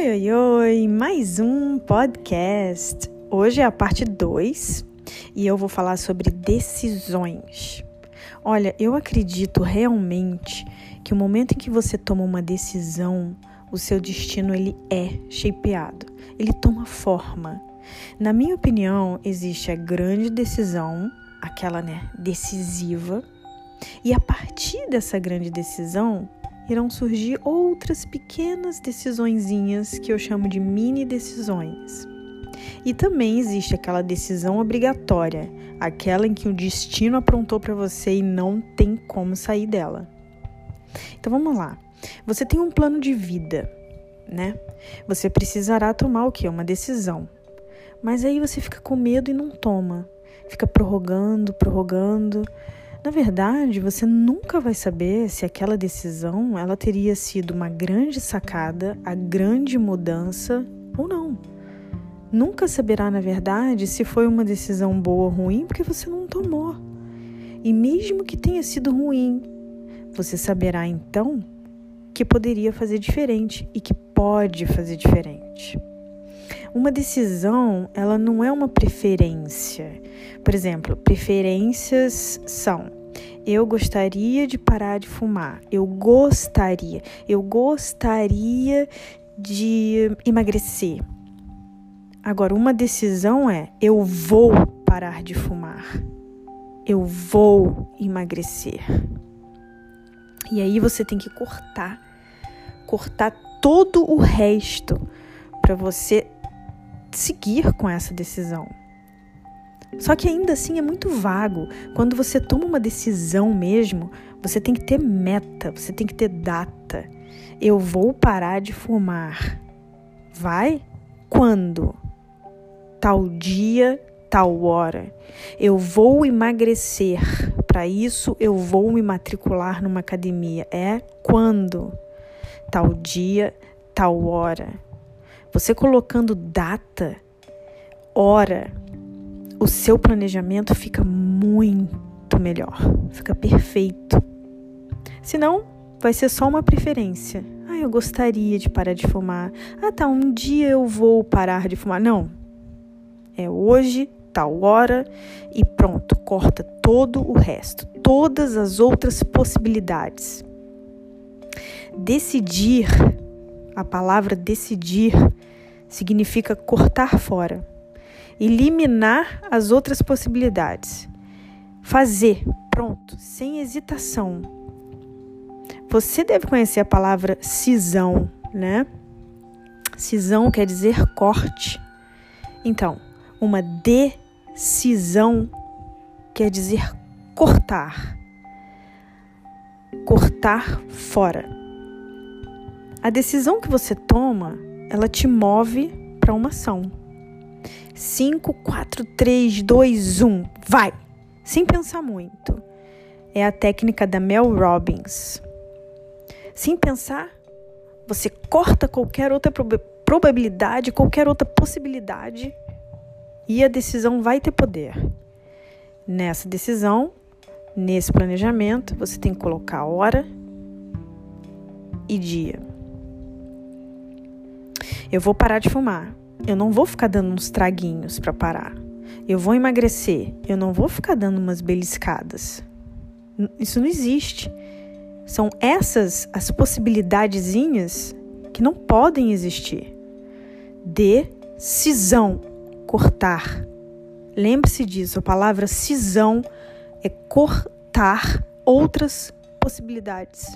Oi, oi, oi! Mais um podcast. Hoje é a parte 2 e eu vou falar sobre decisões. Olha, eu acredito realmente que o momento em que você toma uma decisão, o seu destino ele é shapeado, ele toma forma. Na minha opinião, existe a grande decisão, aquela né, decisiva, e a partir dessa grande decisão irão surgir outras pequenas decisõezinhas que eu chamo de mini decisões. E também existe aquela decisão obrigatória, aquela em que o destino aprontou para você e não tem como sair dela. Então vamos lá. Você tem um plano de vida, né? Você precisará tomar o que? Uma decisão. Mas aí você fica com medo e não toma. Fica prorrogando, prorrogando. Na verdade, você nunca vai saber se aquela decisão ela teria sido uma grande sacada, a grande mudança ou não. Nunca saberá, na verdade, se foi uma decisão boa ou ruim, porque você não tomou. E mesmo que tenha sido ruim, você saberá então que poderia fazer diferente e que pode fazer diferente. Uma decisão, ela não é uma preferência. Por exemplo, preferências são: eu gostaria de parar de fumar, eu gostaria, eu gostaria de emagrecer. Agora, uma decisão é: eu vou parar de fumar, eu vou emagrecer. E aí você tem que cortar, cortar todo o resto para você seguir com essa decisão. Só que ainda assim é muito vago. Quando você toma uma decisão mesmo, você tem que ter meta, você tem que ter data. Eu vou parar de fumar. Vai? Quando? Tal dia, tal hora. Eu vou emagrecer. Para isso, eu vou me matricular numa academia. É quando? Tal dia, tal hora. Você colocando data, hora, o seu planejamento fica muito melhor, fica perfeito. Senão, vai ser só uma preferência. Ah, eu gostaria de parar de fumar. Ah, tá, um dia eu vou parar de fumar. Não. É hoje, tal hora e pronto, corta todo o resto, todas as outras possibilidades. Decidir a palavra decidir significa cortar fora, eliminar as outras possibilidades. Fazer, pronto, sem hesitação. Você deve conhecer a palavra cisão, né? Cisão quer dizer corte. Então, uma decisão quer dizer cortar. Cortar fora. A decisão que você toma, ela te move para uma ação. 5, 4, 3, 2, 1, vai! Sem pensar muito. É a técnica da Mel Robbins. Sem pensar, você corta qualquer outra probabilidade, qualquer outra possibilidade e a decisão vai ter poder. Nessa decisão, nesse planejamento, você tem que colocar hora e dia. Eu vou parar de fumar. Eu não vou ficar dando uns traguinhos para parar. Eu vou emagrecer. Eu não vou ficar dando umas beliscadas. Isso não existe. São essas as possibilidadezinhas que não podem existir. Decisão, cortar. Lembre-se disso, a palavra cisão é cortar outras possibilidades.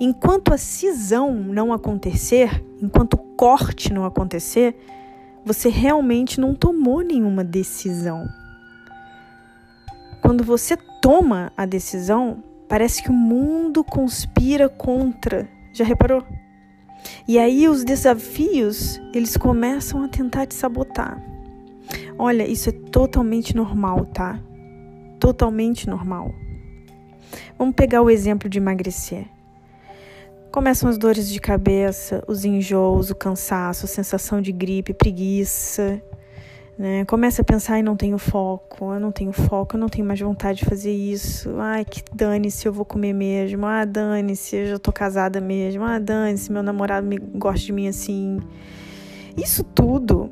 Enquanto a cisão não acontecer, enquanto o corte não acontecer, você realmente não tomou nenhuma decisão. Quando você toma a decisão, parece que o mundo conspira contra. Já reparou? E aí os desafios, eles começam a tentar te sabotar. Olha, isso é totalmente normal, tá? Totalmente normal. Vamos pegar o exemplo de emagrecer. Começam as dores de cabeça, os enjoos, o cansaço, a sensação de gripe, preguiça. Né? Começa a pensar, ai, não tenho foco, eu não tenho foco, eu não tenho mais vontade de fazer isso. Ai, que dane-se, eu vou comer mesmo. Ah, dane-se, eu já tô casada mesmo. Ah, dane-se, meu namorado me gosta de mim assim. Isso tudo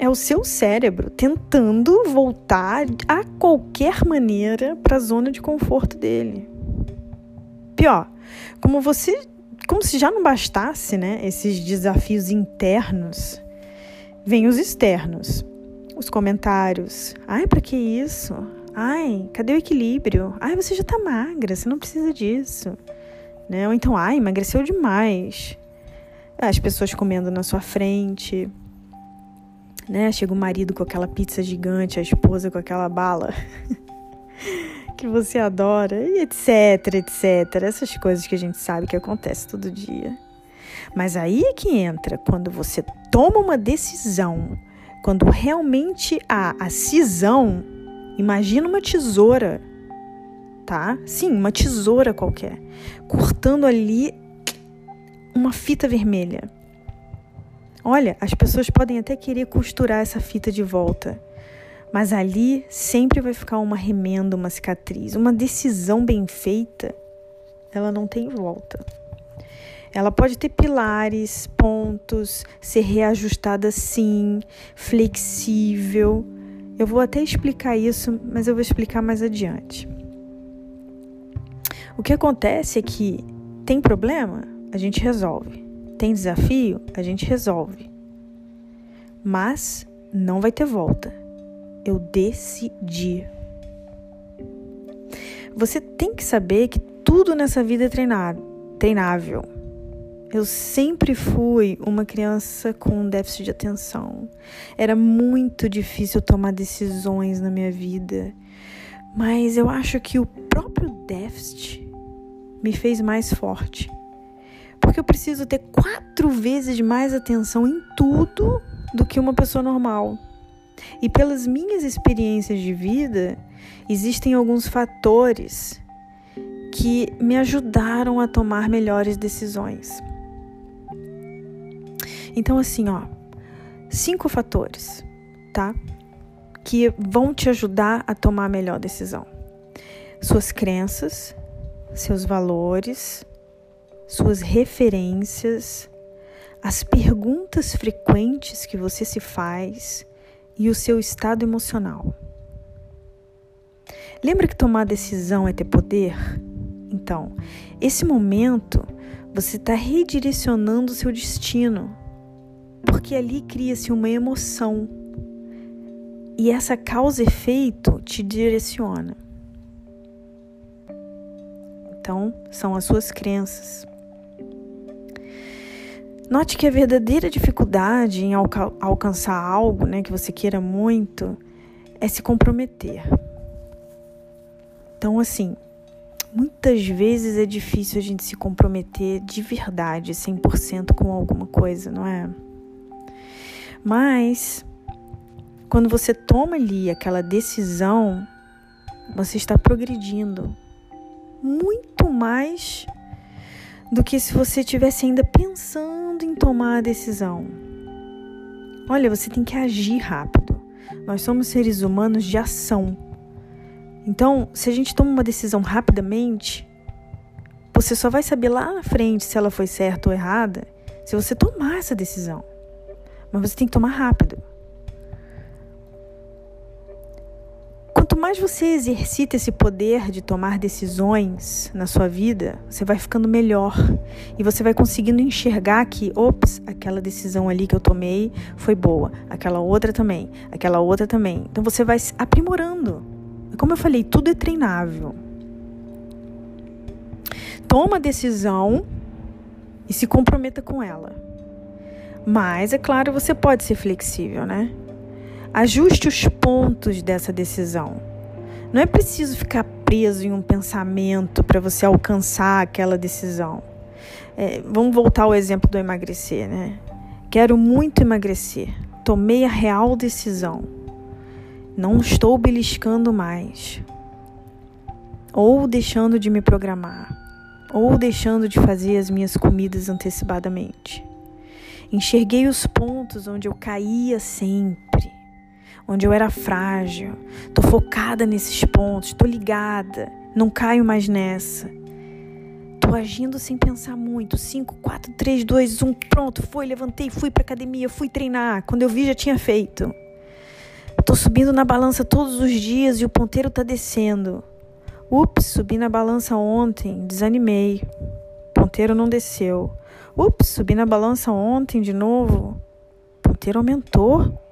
é o seu cérebro tentando voltar a qualquer maneira para a zona de conforto dele. Pior, como você, como se já não bastasse, né, esses desafios internos, vem os externos os comentários. Ai, para que isso? Ai, cadê o equilíbrio? Ai, você já tá magra, você não precisa disso. Né? Ou então, ai, emagreceu demais. As pessoas comendo na sua frente. Né? Chega o marido com aquela pizza gigante, a esposa com aquela bala que você adora, e etc, etc. Essas coisas que a gente sabe que acontece todo dia. Mas aí é que entra quando você toma uma decisão quando realmente há a cisão, imagina uma tesoura, tá? Sim, uma tesoura qualquer, cortando ali uma fita vermelha. Olha, as pessoas podem até querer costurar essa fita de volta, mas ali sempre vai ficar uma remenda, uma cicatriz. Uma decisão bem feita, ela não tem volta. Ela pode ter pilares, pontos, ser reajustada sim, flexível. Eu vou até explicar isso, mas eu vou explicar mais adiante. O que acontece é que tem problema, a gente resolve. Tem desafio, a gente resolve. Mas não vai ter volta. Eu decidi. Você tem que saber que tudo nessa vida é treinado, treinável. Eu sempre fui uma criança com déficit de atenção. Era muito difícil tomar decisões na minha vida, mas eu acho que o próprio déficit me fez mais forte. Porque eu preciso ter quatro vezes mais atenção em tudo do que uma pessoa normal. E pelas minhas experiências de vida, existem alguns fatores que me ajudaram a tomar melhores decisões. Então, assim, ó, cinco fatores, tá? Que vão te ajudar a tomar a melhor decisão: suas crenças, seus valores, suas referências, as perguntas frequentes que você se faz e o seu estado emocional. Lembra que tomar decisão é ter poder? Então, esse momento você está redirecionando o seu destino porque ali cria-se uma emoção e essa causa-efeito te direciona. Então, são as suas crenças. Note que a verdadeira dificuldade em alca alcançar algo né, que você queira muito é se comprometer. Então, assim, muitas vezes é difícil a gente se comprometer de verdade, 100% com alguma coisa, não é? Mas quando você toma ali aquela decisão, você está progredindo muito mais do que se você estivesse ainda pensando em tomar a decisão. Olha, você tem que agir rápido. Nós somos seres humanos de ação. Então, se a gente toma uma decisão rapidamente, você só vai saber lá na frente se ela foi certa ou errada se você tomar essa decisão mas você tem que tomar rápido. Mais você exercita esse poder de tomar decisões na sua vida, você vai ficando melhor e você vai conseguindo enxergar que, ops, aquela decisão ali que eu tomei foi boa, aquela outra também, aquela outra também. Então você vai aprimorando. Como eu falei, tudo é treinável. Toma a decisão e se comprometa com ela. Mas, é claro, você pode ser flexível, né? Ajuste os pontos dessa decisão. Não é preciso ficar preso em um pensamento para você alcançar aquela decisão. É, vamos voltar ao exemplo do emagrecer, né? Quero muito emagrecer. Tomei a real decisão. Não estou beliscando mais. Ou deixando de me programar. Ou deixando de fazer as minhas comidas antecipadamente. Enxerguei os pontos onde eu caía sempre. Onde eu era frágil. Tô focada nesses pontos, tô ligada, não caio mais nessa. Tô agindo sem pensar muito. 5, 4, 3, 2, 1, pronto, foi, levantei, fui pra academia, fui treinar. Quando eu vi, já tinha feito. Tô subindo na balança todos os dias e o ponteiro tá descendo. Ups, subi na balança ontem, desanimei. Ponteiro não desceu. Ups, subi na balança ontem de novo. Ponteiro aumentou.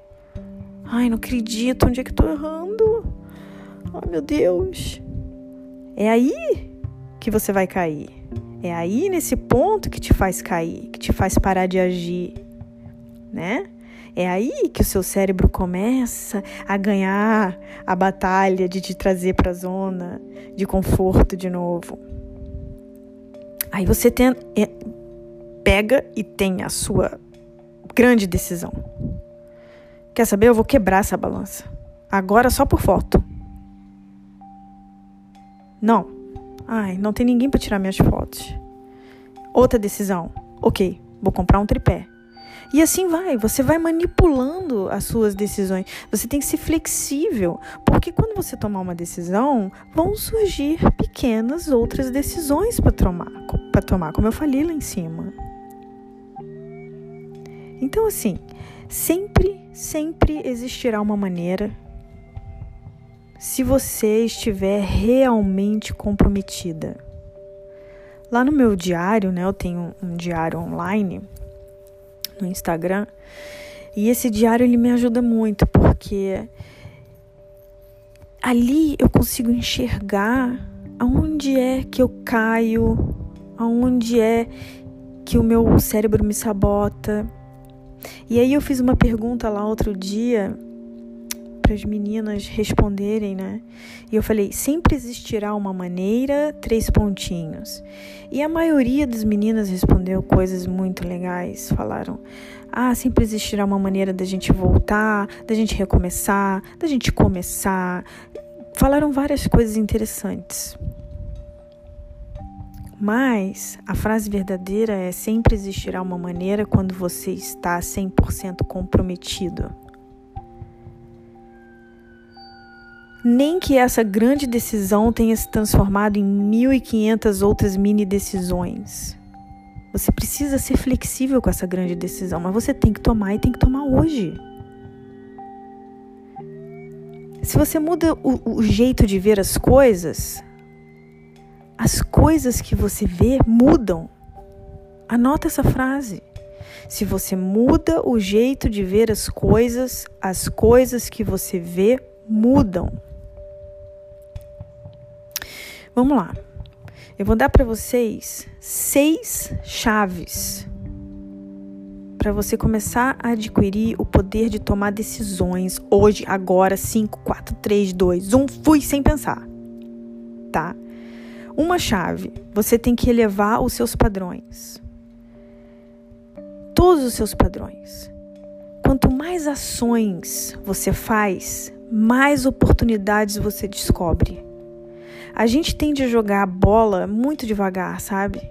Ai, não acredito, onde é que tô errando? Ai, meu Deus. É aí que você vai cair. É aí nesse ponto que te faz cair, que te faz parar de agir, né? É aí que o seu cérebro começa a ganhar a batalha de te trazer para a zona de conforto de novo. Aí você tem, é, pega e tem a sua grande decisão. Quer saber? Eu vou quebrar essa balança. Agora só por foto. Não. Ai, não tem ninguém para tirar minhas fotos. Outra decisão. Ok, vou comprar um tripé. E assim vai, você vai manipulando as suas decisões. Você tem que ser flexível, porque quando você tomar uma decisão, vão surgir pequenas outras decisões para tomar, para tomar, como eu falei lá em cima. Então assim, sempre, sempre existirá uma maneira se você estiver realmente comprometida. Lá no meu diário, né, eu tenho um diário online no Instagram. E esse diário ele me ajuda muito porque ali eu consigo enxergar aonde é que eu caio, aonde é que o meu cérebro me sabota. E aí eu fiz uma pergunta lá outro dia para as meninas responderem, né? E eu falei: sempre existirá uma maneira, três pontinhos. E a maioria das meninas respondeu coisas muito legais. Falaram: ah, sempre existirá uma maneira da gente voltar, da gente recomeçar, da gente começar. Falaram várias coisas interessantes. Mas a frase verdadeira é: sempre existirá uma maneira quando você está 100% comprometido. nem que essa grande decisão tenha se transformado em 1.500 outras mini decisões. Você precisa ser flexível com essa grande decisão, mas você tem que tomar e tem que tomar hoje. Se você muda o, o jeito de ver as coisas, as coisas que você vê mudam. Anota essa frase. Se você muda o jeito de ver as coisas, as coisas que você vê mudam. Vamos lá. Eu vou dar para vocês seis chaves para você começar a adquirir o poder de tomar decisões hoje, agora, 5, 4, 3, 2, 1, fui sem pensar. Tá? Uma chave, você tem que elevar os seus padrões. Todos os seus padrões. Quanto mais ações você faz, mais oportunidades você descobre. A gente tende a jogar a bola muito devagar, sabe?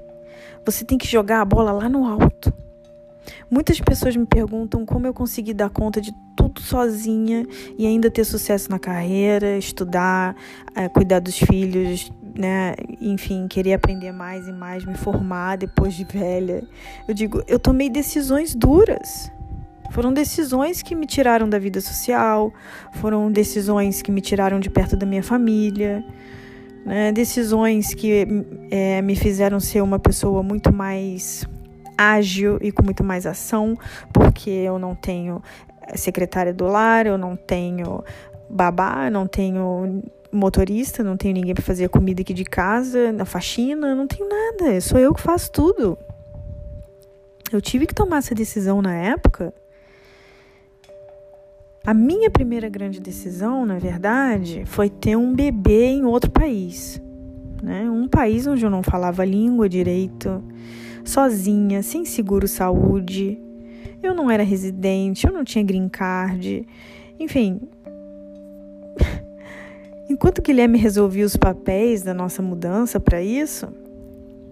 Você tem que jogar a bola lá no alto. Muitas pessoas me perguntam como eu consegui dar conta de tudo sozinha e ainda ter sucesso na carreira, estudar, é, cuidar dos filhos, né? Enfim, querer aprender mais e mais, me formar depois de velha. Eu digo, eu tomei decisões duras. Foram decisões que me tiraram da vida social, foram decisões que me tiraram de perto da minha família né? decisões que é, me fizeram ser uma pessoa muito mais ágil e com muito mais ação, porque eu não tenho secretária do lar, eu não tenho babá, não tenho motorista, não tenho ninguém para fazer a comida aqui de casa, na faxina, não tenho nada, sou eu que faço tudo. Eu tive que tomar essa decisão na época a minha primeira grande decisão, na verdade, foi ter um bebê em outro país. Né? Um país onde eu não falava língua direito, sozinha, sem seguro saúde. Eu não era residente, eu não tinha green card. Enfim. Enquanto Guilherme resolvia os papéis da nossa mudança para isso,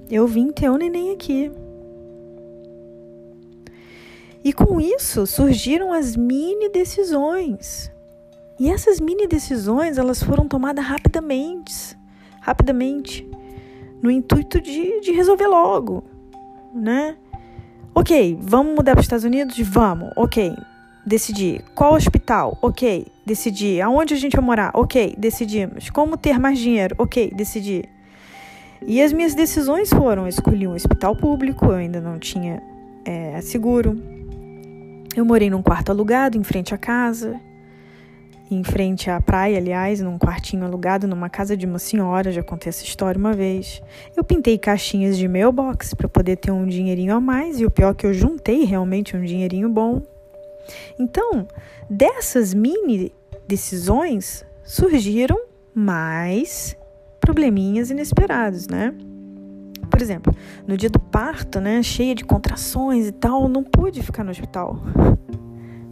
eu vim ter o neném aqui. E com isso surgiram as mini decisões. E essas mini decisões, elas foram tomadas rapidamente, rapidamente, no intuito de, de resolver logo, né? Ok, vamos mudar para os Estados Unidos? Vamos, ok. Decidir. Qual hospital? Ok, decidi. Aonde a gente vai morar? Ok, decidimos. Como ter mais dinheiro? Ok, decidi. E as minhas decisões foram: escolhi um hospital público, eu ainda não tinha é, seguro. Eu morei num quarto alugado em frente à casa em frente à praia, aliás, num quartinho alugado numa casa de uma senhora, já contei essa história uma vez. Eu pintei caixinhas de mailbox para poder ter um dinheirinho a mais e o pior é que eu juntei realmente um dinheirinho bom. Então, dessas mini decisões surgiram mais probleminhas inesperados, né? Por exemplo, no dia do parto, né, cheia de contrações e tal, não pude ficar no hospital.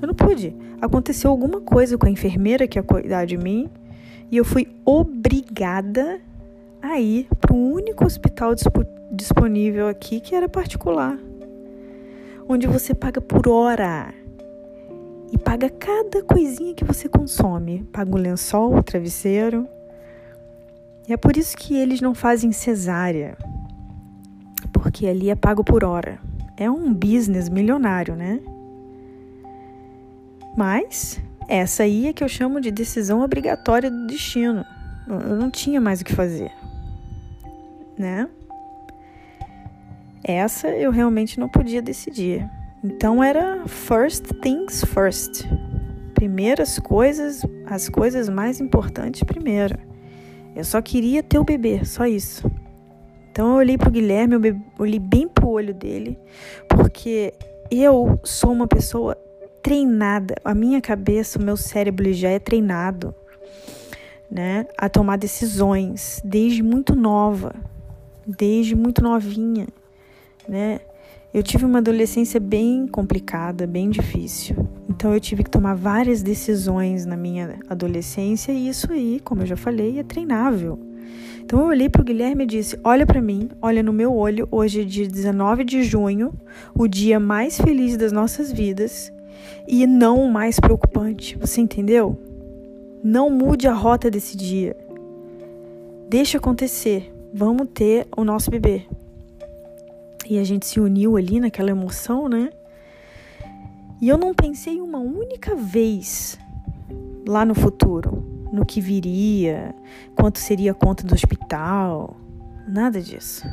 Eu não pude. Aconteceu alguma coisa com a enfermeira que ia cuidar de mim e eu fui obrigada a ir para o único hospital disponível aqui que era particular, onde você paga por hora e paga cada coisinha que você consome. Paga o lençol, o travesseiro. E é por isso que eles não fazem cesárea, porque ali é pago por hora. É um business milionário, né? Mas essa aí é que eu chamo de decisão obrigatória do destino. Eu não tinha mais o que fazer, né? Essa eu realmente não podia decidir. Então era first things first. Primeiras coisas, as coisas mais importantes primeiro. Eu só queria ter o bebê, só isso. Então eu olhei pro Guilherme, eu olhei bem pro olho dele, porque eu sou uma pessoa treinada, a minha cabeça, o meu cérebro já é treinado, né, a tomar decisões desde muito nova, desde muito novinha, né? Eu tive uma adolescência bem complicada, bem difícil. Então eu tive que tomar várias decisões na minha adolescência e isso aí, como eu já falei, é treinável. Então eu olhei para o Guilherme e disse: Olha para mim, olha no meu olho. Hoje é dia 19 de junho, o dia mais feliz das nossas vidas e não o mais preocupante. Você entendeu? Não mude a rota desse dia. Deixa acontecer. Vamos ter o nosso bebê. E a gente se uniu ali naquela emoção, né? E eu não pensei uma única vez lá no futuro, no que viria, quanto seria a conta do hospital, nada disso.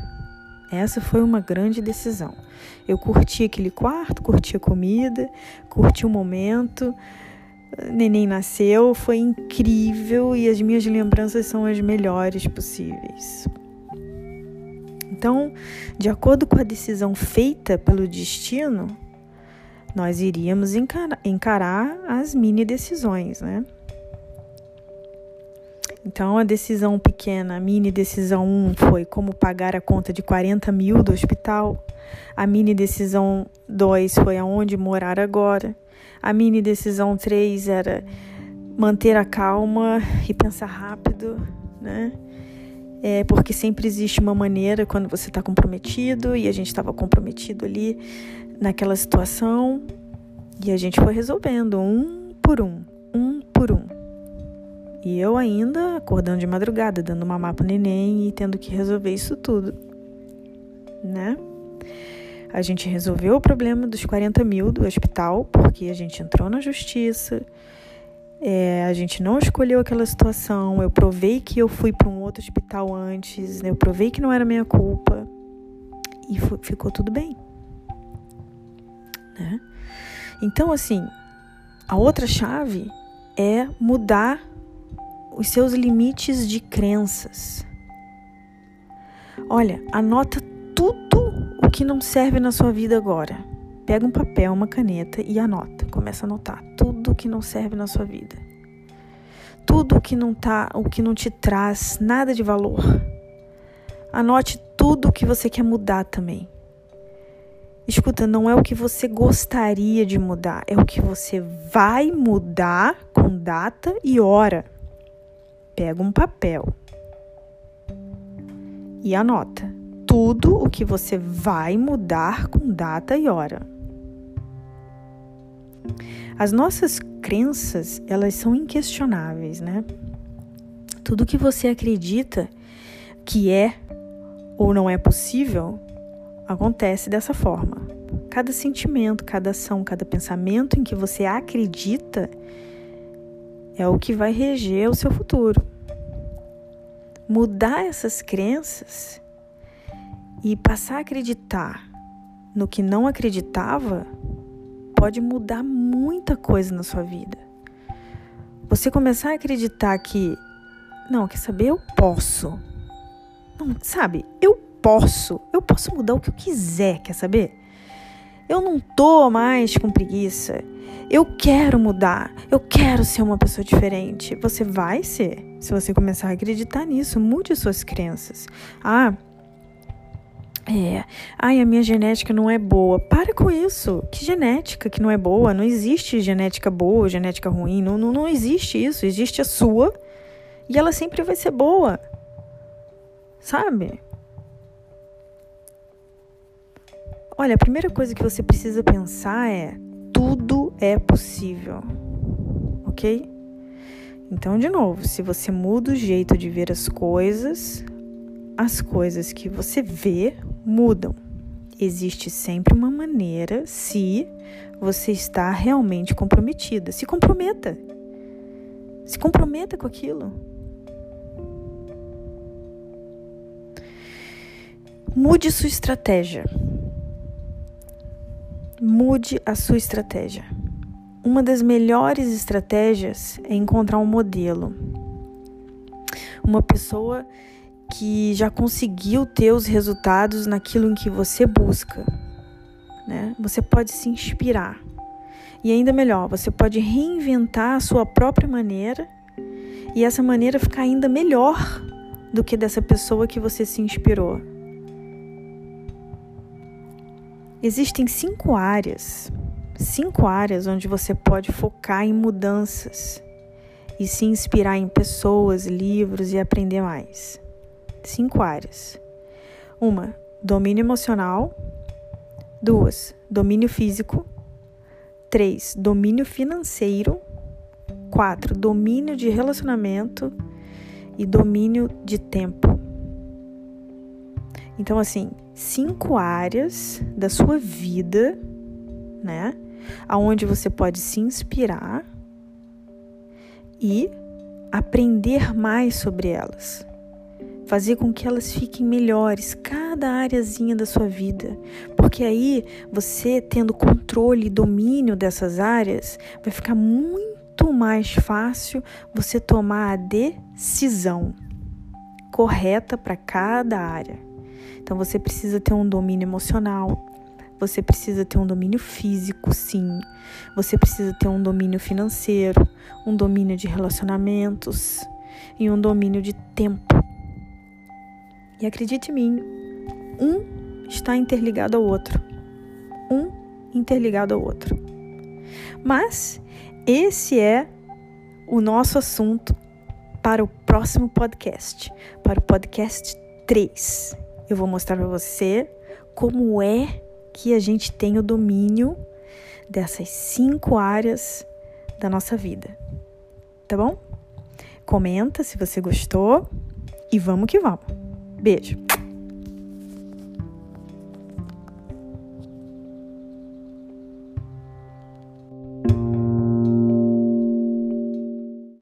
Essa foi uma grande decisão. Eu curti aquele quarto, curti a comida, curti o momento. Neném nasceu, foi incrível e as minhas lembranças são as melhores possíveis. Então, de acordo com a decisão feita pelo destino, nós iríamos encarar, encarar as mini decisões, né? Então, a decisão pequena, a mini decisão 1 foi como pagar a conta de 40 mil do hospital. A mini decisão 2 foi aonde morar agora. A mini decisão 3 era manter a calma e pensar rápido, né? É, porque sempre existe uma maneira quando você está comprometido e a gente estava comprometido ali naquela situação e a gente foi resolvendo um por um, um por um. E eu ainda acordando de madrugada, dando uma mapa neném e tendo que resolver isso tudo, né? A gente resolveu o problema dos 40 mil do hospital, porque a gente entrou na justiça, é, a gente não escolheu aquela situação. Eu provei que eu fui para um outro hospital antes, né? eu provei que não era minha culpa e ficou tudo bem, né? Então, assim, a outra chave é mudar os seus limites de crenças. Olha, anota tudo o que não serve na sua vida agora. Pega um papel, uma caneta e anota. Começa a anotar tudo que não serve na sua vida. Tudo que não tá, o que não te traz nada de valor. Anote tudo o que você quer mudar também. Escuta, não é o que você gostaria de mudar, é o que você vai mudar com data e hora pega um papel e anota tudo o que você vai mudar com data e hora. As nossas crenças, elas são inquestionáveis, né? Tudo que você acredita que é ou não é possível acontece dessa forma. Cada sentimento, cada ação, cada pensamento em que você acredita é o que vai reger o seu futuro. Mudar essas crenças e passar a acreditar no que não acreditava pode mudar muita coisa na sua vida. Você começar a acreditar que, não, quer saber? Eu posso. Não, sabe? Eu posso. Eu posso mudar o que eu quiser, quer saber? Eu não tô mais com preguiça. Eu quero mudar. Eu quero ser uma pessoa diferente. Você vai ser. Se você começar a acreditar nisso, mude suas crenças. Ah, é, ai, a minha genética não é boa. Para com isso. Que genética que não é boa? Não existe genética boa, genética ruim. Não, não, não existe isso. Existe a sua e ela sempre vai ser boa. Sabe? Olha, a primeira coisa que você precisa pensar é: tudo é possível. Ok? Então, de novo, se você muda o jeito de ver as coisas, as coisas que você vê mudam. Existe sempre uma maneira se você está realmente comprometida. Se comprometa. Se comprometa com aquilo. Mude sua estratégia. Mude a sua estratégia. Uma das melhores estratégias é encontrar um modelo. Uma pessoa que já conseguiu ter os resultados naquilo em que você busca. Né? Você pode se inspirar. E ainda melhor, você pode reinventar a sua própria maneira e essa maneira ficar ainda melhor do que dessa pessoa que você se inspirou. Existem cinco áreas, cinco áreas onde você pode focar em mudanças e se inspirar em pessoas, livros e aprender mais cinco áreas. Uma, domínio emocional. Duas, domínio físico. Três, domínio financeiro. Quatro, domínio de relacionamento e domínio de tempo. Então, assim, cinco áreas da sua vida, né? Aonde você pode se inspirar e aprender mais sobre elas fazer com que elas fiquem melhores, cada áreazinha da sua vida. Porque aí você tendo controle e domínio dessas áreas, vai ficar muito mais fácil você tomar a decisão correta para cada área. Então você precisa ter um domínio emocional, você precisa ter um domínio físico, sim. Você precisa ter um domínio financeiro, um domínio de relacionamentos e um domínio de tempo. E acredite em mim, um está interligado ao outro. Um interligado ao outro. Mas esse é o nosso assunto para o próximo podcast, para o podcast 3. Eu vou mostrar para você como é que a gente tem o domínio dessas cinco áreas da nossa vida. Tá bom? Comenta se você gostou e vamos que vamos. Beijo!